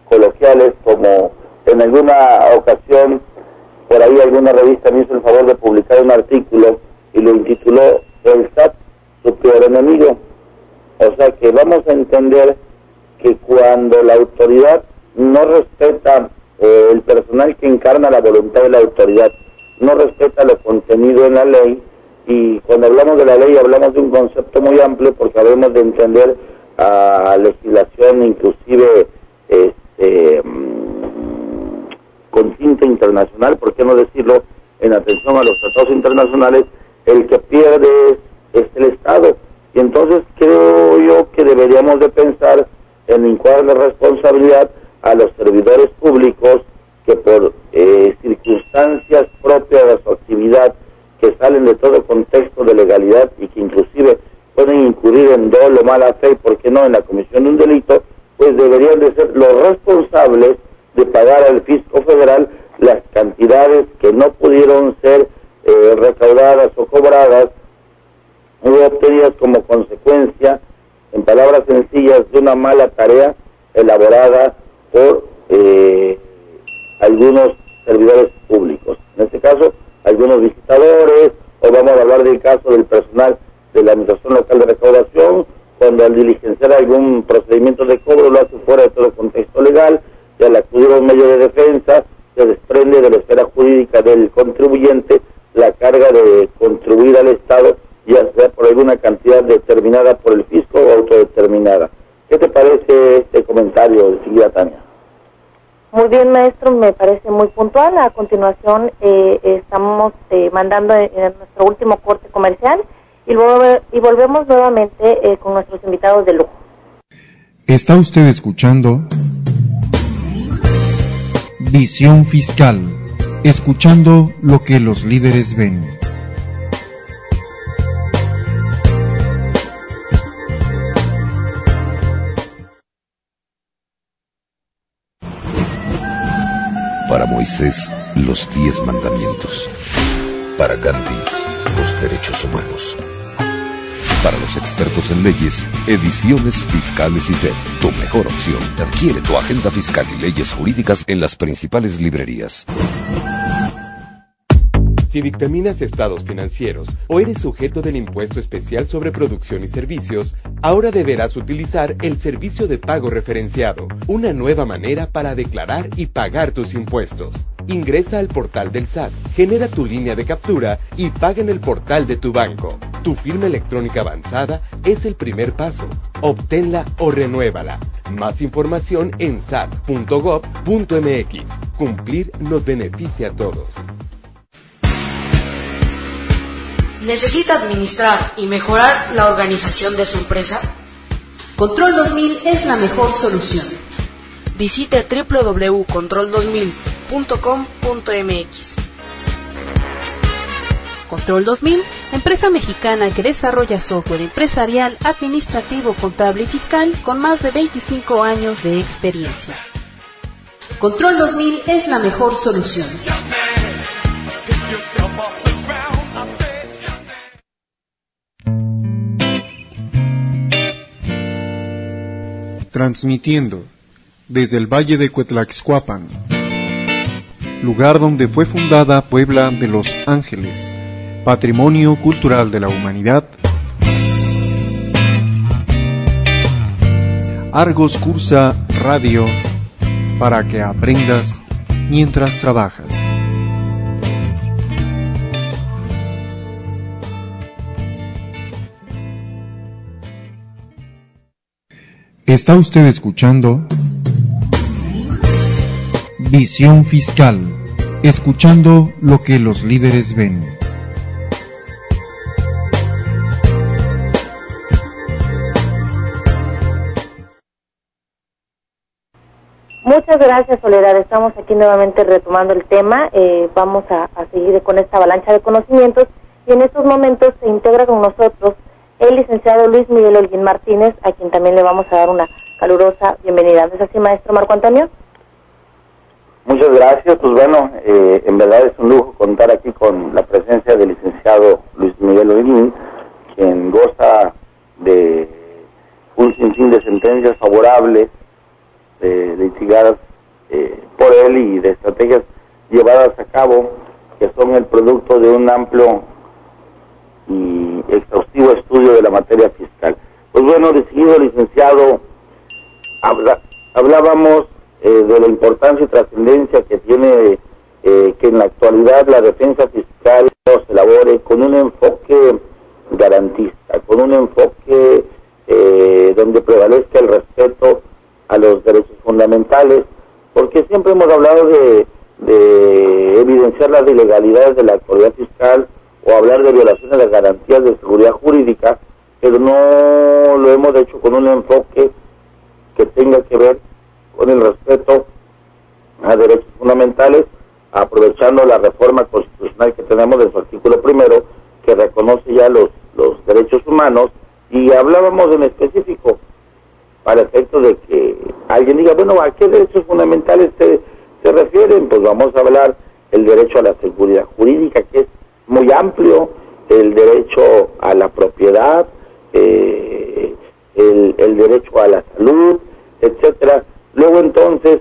coloquiales como en alguna ocasión por ahí alguna revista me hizo el favor de publicar un artículo y lo intituló El SAT, su peor enemigo. O sea que vamos a entender que cuando la autoridad no respeta eh, el personal que encarna la voluntad de la autoridad, no respeta lo contenido en la ley, y cuando hablamos de la ley hablamos de un concepto muy amplio porque habemos de entender a legislación inclusive este, mm, con cinta internacional, ¿por qué no decirlo? En atención a los tratados internacionales, el que pierde es el Estado. Y entonces creo yo que deberíamos de pensar en encuadrar la responsabilidad a los servidores públicos que por eh, circunstancias propias de su actividad que salen de todo contexto de legalidad y que inclusive pueden incurrir en dolo, mala fe por qué no, en la comisión de un delito, pues deberían de ser los responsables de pagar al fisco federal las cantidades que no pudieron ser eh, recaudadas o cobradas o obtenidas como consecuencia, en palabras sencillas, de una mala tarea elaborada por eh, algunos servidores públicos. En este caso, algunos visitadores, o vamos a hablar del caso del personal de la Administración Local de Recaudación, cuando al diligenciar algún procedimiento de cobro lo hace fuera de todo contexto legal, y al acudir a un medio de defensa, se desprende de la esfera jurídica del contribuyente la carga de contribuir al Estado, ya sea por alguna cantidad determinada por el fisco o autodeterminada. ¿Qué te parece este comentario, señora Tania? Muy bien, maestro, me parece muy puntual. A continuación, eh, estamos eh, mandando en nuestro último corte comercial y, y volvemos nuevamente eh, con nuestros invitados de lujo. Está usted escuchando Visión Fiscal, escuchando lo que los líderes ven. Para Moisés los diez mandamientos. Para Gandhi, los derechos humanos. Para los expertos en leyes, Ediciones Fiscales y SED, tu mejor opción. Adquiere tu agenda fiscal y leyes jurídicas en las principales librerías. Si dictaminas estados financieros o eres sujeto del impuesto especial sobre producción y servicios, ahora deberás utilizar el servicio de pago referenciado, una nueva manera para declarar y pagar tus impuestos. Ingresa al portal del SAT, genera tu línea de captura y paga en el portal de tu banco. Tu firma electrónica avanzada es el primer paso. Obténla o renuévala. Más información en sat.gov.mx. Cumplir nos beneficia a todos. ¿Necesita administrar y mejorar la organización de su empresa? Control 2000 es la mejor solución. Visite www.control2000.com.mx. Control 2000, empresa mexicana que desarrolla software empresarial, administrativo, contable y fiscal con más de 25 años de experiencia. Control 2000 es la mejor solución. transmitiendo desde el Valle de Cuetlaxcuapan, lugar donde fue fundada Puebla de los Ángeles, Patrimonio Cultural de la Humanidad. Argos Cursa Radio para que aprendas mientras trabajas. Está usted escuchando Visión Fiscal, escuchando lo que los líderes ven. Muchas gracias, Soledad. Estamos aquí nuevamente retomando el tema. Eh, vamos a, seguir con esta avalancha de conocimientos y en estos momentos se integra con nosotros el licenciado Luis Miguel Holguín Martínez, a quien también le vamos a dar una calurosa bienvenida. ¿No es así, maestro Marco Antonio? Muchas gracias. Pues bueno, eh, en verdad es un lujo contar aquí con la presencia del licenciado Luis Miguel Holguín, quien goza de un sinfín de sentencias favorables, eh, litigadas eh, por él y de estrategias llevadas a cabo que son el producto de un amplio y exhaustivo estudio de la materia fiscal. Pues bueno, decidido licenciado, hablábamos eh, de la importancia y trascendencia que tiene eh, que en la actualidad la defensa fiscal se elabore con un enfoque garantista, con un enfoque eh, donde prevalezca el respeto a los derechos fundamentales, porque siempre hemos hablado de, de evidenciar las ilegalidades de la actualidad fiscal o hablar de violaciones de las garantías de seguridad jurídica, pero no lo hemos hecho con un enfoque que tenga que ver con el respeto a derechos fundamentales, aprovechando la reforma constitucional que tenemos de su artículo primero, que reconoce ya los, los derechos humanos, y hablábamos en específico, para efecto de que alguien diga, bueno, ¿a qué derechos fundamentales se, se refieren? Pues vamos a hablar el derecho a la seguridad jurídica, que es muy amplio, el derecho a la propiedad, eh, el, derecho a la salud, etcétera. Luego entonces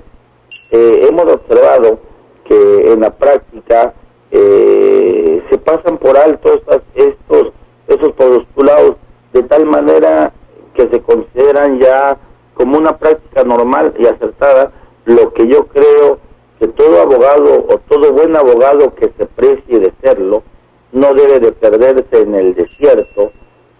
eh, hemos observado que en la práctica eh, se pasan por alto estos esos postulados de tal manera que se consideran ya como una práctica normal y acertada, lo que yo creo que todo abogado o todo buen abogado que se precie de serlo no debe de perderse en el desierto,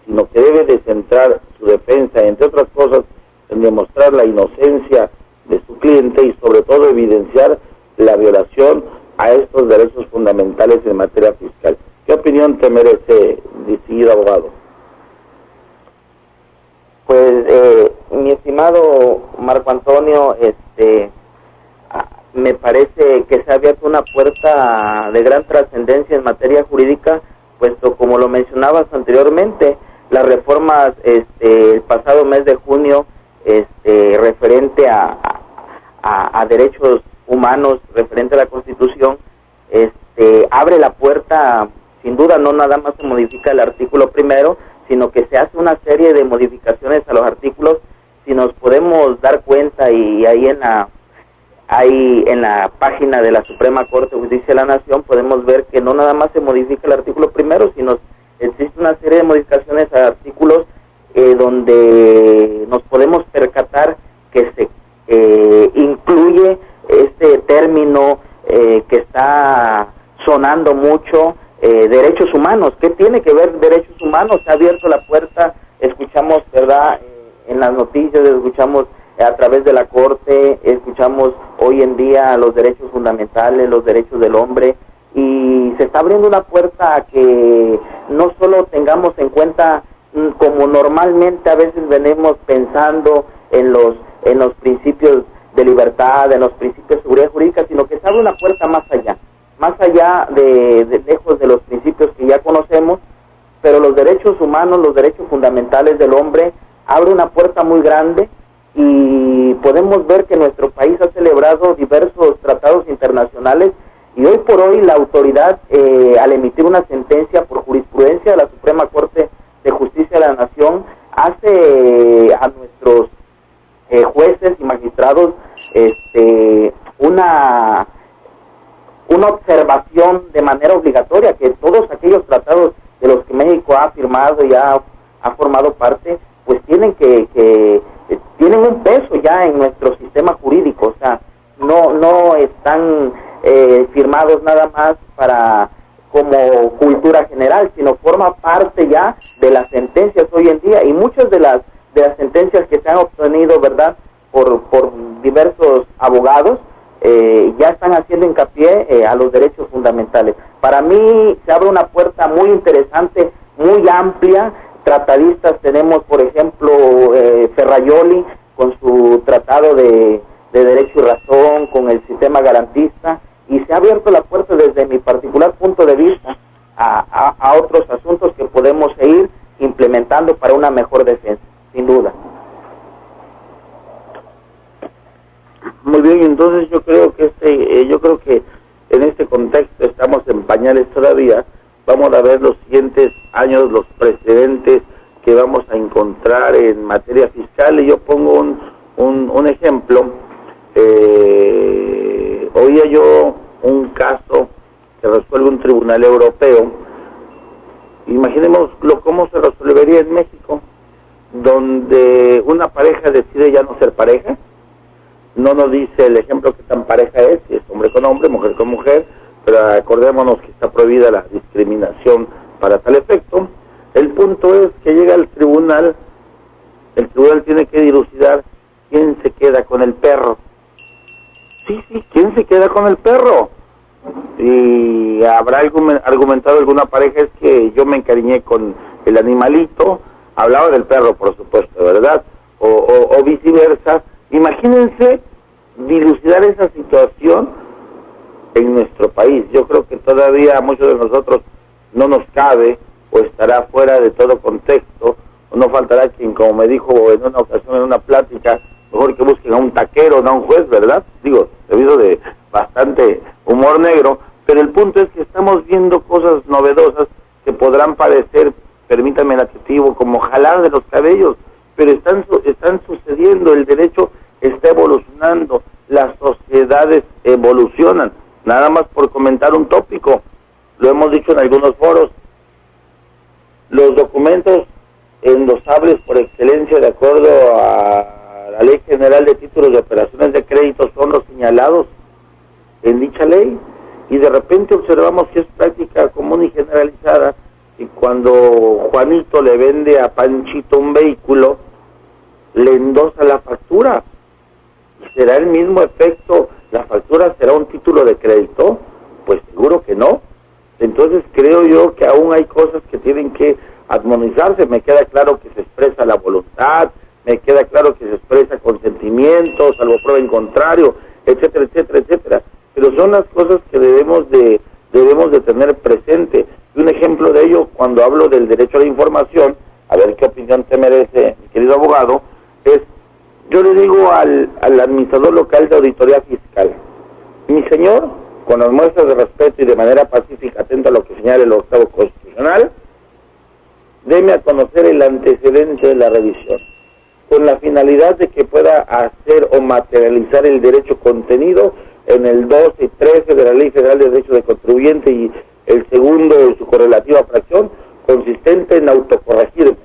sino que debe de centrar su defensa, entre otras cosas, en demostrar la inocencia de su cliente y sobre todo evidenciar la violación a estos derechos fundamentales en materia fiscal. ¿Qué opinión te merece, distinguido abogado? Pues, eh, mi estimado Marco Antonio, este, me parece que se ha abierto una puerta de gran trascendencia en materia jurídica, puesto como lo mencionabas anteriormente, las reformas este, el pasado mes de junio este, referente a, a, derechos humanos referente a la Constitución, este, abre la puerta, sin duda no nada más se modifica el artículo primero, sino que se hace una serie de modificaciones a los artículos, si nos podemos dar cuenta y ahí en la ahí en la página de la Suprema Corte de Justicia de la Nación podemos ver que no nada más se modifica el artículo primero, sino existe una serie de modificaciones a artículos eh, donde nos podemos percatar que se eh, incluye este término eh, que está sonando mucho, derechos humanos. ¿Qué tiene que ver derechos humanos? Se ha abierto la puerta, escuchamos, ¿verdad? en las noticias, escuchamos a través de la Corte, escuchamos hoy en día los derechos fundamentales, los derechos del hombre, y se está abriendo una puerta a que no solo tengamos en cuenta mm, como normalmente a veces venimos pensando en los en los principios de libertad, en los principios de seguridad jurídica, sino que se abre una puerta más allá, más allá de, lejos de los principios que ya conocemos, pero los derechos humanos, los derechos fundamentales del hombre, abre una puerta muy grande y podemos ver que nuestro país ha celebrado diversos tratados internacionales y hoy por hoy la autoridad, eh, al emitir una sentencia por jurisprudencia de la Suprema Corte de Justicia de la Nación, hace eh, a nuestros eh, jueces y magistrados este, una, una observación de manera obligatoria que todos aquellos tratados de los que México ha firmado y ha, formado parte, pues tienen que, que tienen un peso ya en nuestro sistema jurídico, o sea, no, no están eh, firmados nada más para como cultura general, sino forma parte ya de las sentencias hoy en día. Y muchas de las de las sentencias que se han obtenido, ¿verdad? Por, por diversos abogados, eh, ya están haciendo hincapié eh, a los derechos fundamentales. Para mí se abre una puerta muy interesante, muy amplia. Tratadistas tenemos, por ejemplo, Ferrayoli con su tratado de, de derecho y razón, con el sistema garantista, y se ha abierto la puerta desde mi particular punto de vista a, a, otros asuntos que podemos seguir implementando para una mejor defensa, sin duda. Muy bien, entonces yo creo que este, eh, yo creo que en este contexto estamos en pañales todavía. Vamos a ver los siguientes años los precedentes que vamos a encontrar en materia fiscal y yo pongo un, un, ejemplo. Eh, oía yo un caso que resuelve un tribunal europeo. Imaginemos cómo se resolvería en México, donde una pareja decide ya no ser pareja. No nos dice el ejemplo que tan pareja es, si es hombre con hombre, mujer con mujer, pero acordémonos que está prohibida la discriminación para tal efecto. El punto es que llega al tribunal, el tribunal tiene que dilucidar quién se queda con el perro Sí, sí, ¿quién se queda con el perro? Y habrá argumentado alguna pareja es que yo me encariñé con el animalito, hablaba del perro, por supuesto, ¿verdad? O, viceversa. Imagínense dilucidar esa situación en nuestro país. Yo creo que todavía a muchos de nosotros no nos cabe o estará fuera de todo contexto, o no faltará quien, como me dijo en una ocasión en una plática, mejor que busquen a un taquero, no a un juez, ¿verdad? Digo, debido de bastante humor negro, pero el punto es que estamos viendo cosas novedosas que podrán parecer, permítanme el adjetivo, como jalar de los cabellos, pero están, están sucediendo, el derecho está evolucionando, las sociedades evolucionan. Nada más por comentar un tópico, lo hemos dicho en algunos foros, los documentos endosables por excelencia de acuerdo a la Ley General de Títulos de Operaciones de Crédito son los señalados en dicha ley y de repente observamos que es práctica común y generalizada y cuando Juanito le vende a Panchito un vehículo, le endosa la factura. ¿Será el mismo efecto? ¿La factura será un título de crédito? Pues seguro que no. Entonces creo yo que aún hay cosas que tienen que armonizarse. Me queda claro que se expresa la voluntad, me queda claro que se expresa consentimiento, salvo prueba en contrario, etcétera, etcétera, etcétera. Pero son las cosas que debemos de, debemos de tener presente. Y un ejemplo de ello, cuando hablo del derecho a la información, a ver qué opinión te merece, mi querido abogado, es, yo le digo al, al administrador local de auditoría fiscal, Mi señor, con las muestras de respeto y de manera pacífica, atento a lo que señala el octavo constitucional, deme a conocer el antecedente de la revisión, con la finalidad de que pueda hacer o materializar el derecho contenido en el 12 y 13 de la Ley Federal de Derecho de Contribuyente y el segundo de su correlativa fracción, consistente en autocorregirme.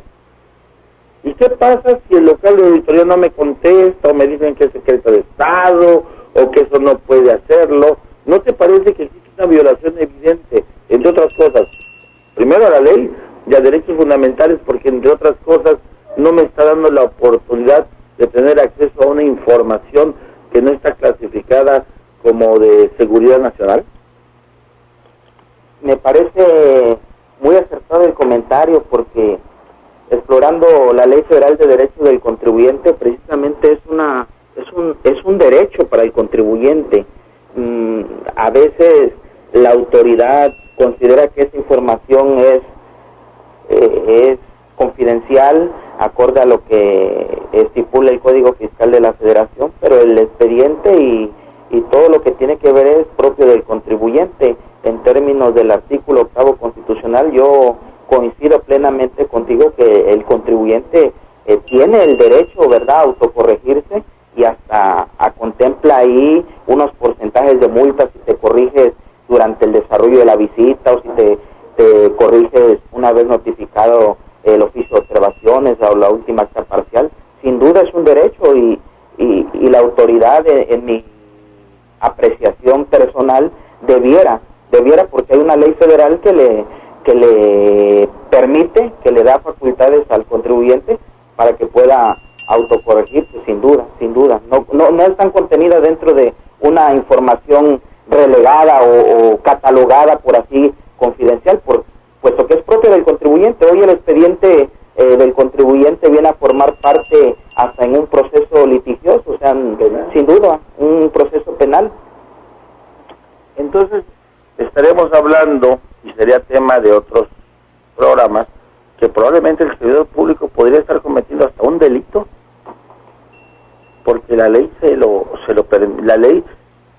¿Y qué pasa si el local de auditoría no me contesta o me dicen que es secreto de Estado o que eso no puede hacerlo? ¿No te parece que existe una violación evidente, entre otras cosas? Primero a la ley y a derechos fundamentales porque, entre otras cosas, no me está dando la oportunidad de tener acceso a una información que no está clasificada como de seguridad nacional. Me parece muy acertado el comentario porque explorando la Ley Federal de Derechos del Contribuyente precisamente es una es un es un derecho para el contribuyente. Mm, a veces la autoridad considera que esa información es eh, es confidencial acorde a lo que estipula el Código Fiscal de la Federación, pero el expediente y, y todo lo que tiene que ver es propio del contribuyente. En términos del artículo octavo constitucional, yo coincido plenamente contigo que el contribuyente eh, tiene el derecho, ¿verdad?, a autocorregirse y hasta a, contempla ahí unos porcentajes de multas si te corriges durante el desarrollo de la visita o si te, te corriges una vez notificado el oficio de observaciones o la última acta parcial. Sin duda es un derecho y, y, y la autoridad, en mi apreciación personal, debiera, debiera porque hay una ley federal que le que le permite, que le da facultades al contribuyente para que pueda autocorregirse, sin duda, sin duda. No, no, no están contenidas dentro de una información relegada o, o catalogada, por así, confidencial, por, puesto que es propio del contribuyente. Hoy el expediente eh, del contribuyente viene a formar parte hasta en un proceso litigioso, o sea, sin duda, un proceso penal. Entonces, estaremos hablando, y sería tema de otros programas, que probablemente el servidor público podría estar cometiendo hasta un delito, porque la ley se lo, se lo la ley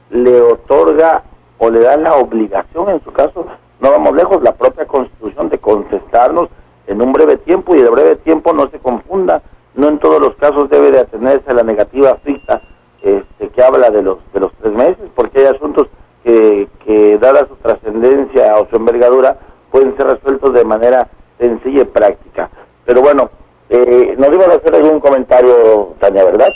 le otorga o le da la obligación, en su caso, no vamos lejos, la propia constitución de contestarnos en un breve tiempo y el breve tiempo no se confunda, no en todos los casos debe de atenerse a la negativa ficta este, que habla de los de los tres meses, porque hay asuntos que, dada su trascendencia o su envergadura, pueden ser resueltos de manera sencilla y práctica. Pero bueno, eh, nos iban a hacer algún comentario, Tania, ¿verdad?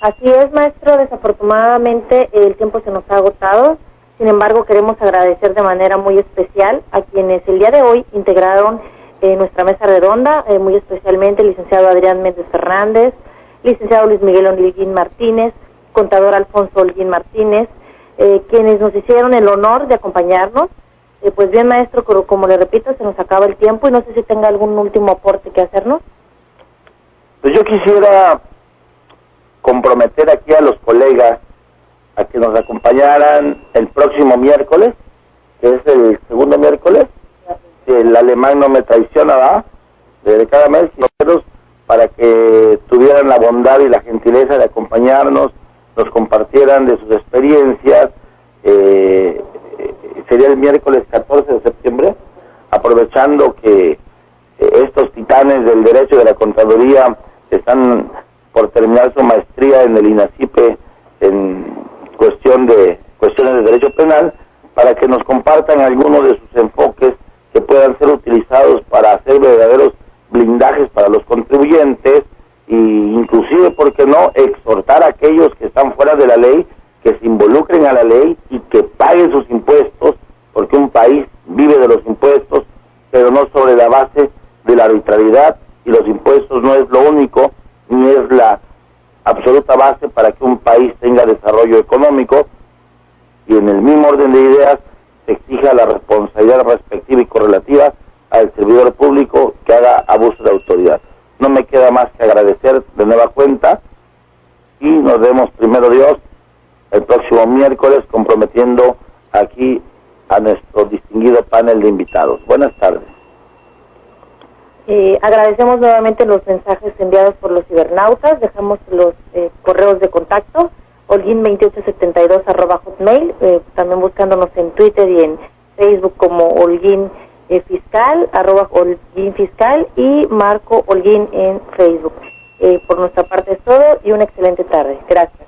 Así es, maestro. Desafortunadamente el tiempo se nos ha agotado. Sin embargo, queremos agradecer de manera muy especial a quienes el día de hoy integraron eh, nuestra mesa redonda, eh, muy especialmente el licenciado Adrián Méndez Fernández, licenciado Luis Miguel Olguín Martínez, contador Alfonso Olguín Martínez, eh, quienes nos hicieron el honor de acompañarnos. Eh, pues bien, maestro, como, como le repito, se nos acaba el tiempo y no sé si tenga algún último aporte que hacernos. Pues yo quisiera comprometer aquí a los colegas a que nos acompañaran el próximo miércoles, que es el segundo miércoles, si el alemán no me traiciona, ¿verdad? De cada mes, para que tuvieran la bondad y la gentileza de acompañarnos, nos compartieran de sus experiencias. Eh, sería el miércoles 14 de septiembre, aprovechando que eh, estos titanes del derecho de la contaduría están por terminar su maestría en el INACIPE en cuestión de cuestiones de derecho penal, para que nos compartan algunos de sus enfoques que puedan ser utilizados para hacer verdaderos blindajes para los contribuyentes e inclusive, ¿por qué no?, exhortar a aquellos que están fuera de la ley que se involucren a la ley y que paguen sus impuestos, porque un país vive de los impuestos, pero no sobre la base de la arbitrariedad y los impuestos no es lo único ni es la absoluta base para que un país tenga desarrollo económico y en el mismo orden de ideas se exija la responsabilidad respectiva y correlativa al servidor público que haga abuso de autoridad. No me queda más que agradecer de nueva cuenta y nos vemos primero Dios el próximo miércoles comprometiendo aquí a nuestro distinguido panel de invitados. Buenas tardes. Eh, agradecemos nuevamente los mensajes enviados por los cibernautas, dejamos los eh, correos de contacto holguín2872 arroba hotmail, eh, también buscándonos en Twitter y en Facebook como Holguín eh, Fiscal, arroba Holguín Fiscal y Marco Holguín en Facebook. Eh, por nuestra parte es todo y una excelente tarde. Gracias.